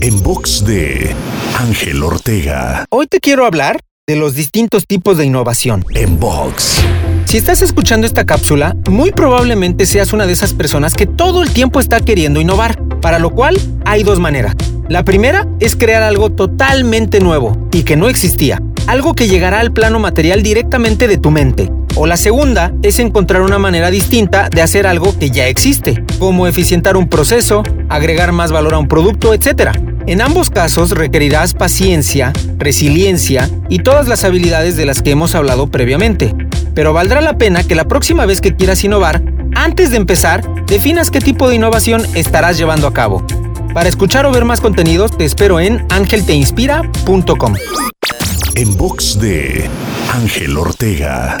En box de Ángel Ortega. Hoy te quiero hablar de los distintos tipos de innovación. En box. Si estás escuchando esta cápsula, muy probablemente seas una de esas personas que todo el tiempo está queriendo innovar, para lo cual hay dos maneras. La primera es crear algo totalmente nuevo y que no existía, algo que llegará al plano material directamente de tu mente. O la segunda es encontrar una manera distinta de hacer algo que ya existe, como eficientar un proceso, agregar más valor a un producto, etc. En ambos casos requerirás paciencia, resiliencia y todas las habilidades de las que hemos hablado previamente. Pero valdrá la pena que la próxima vez que quieras innovar, antes de empezar, definas qué tipo de innovación estarás llevando a cabo. Para escuchar o ver más contenidos, te espero en angelteinspira.com. En box de Ángel Ortega.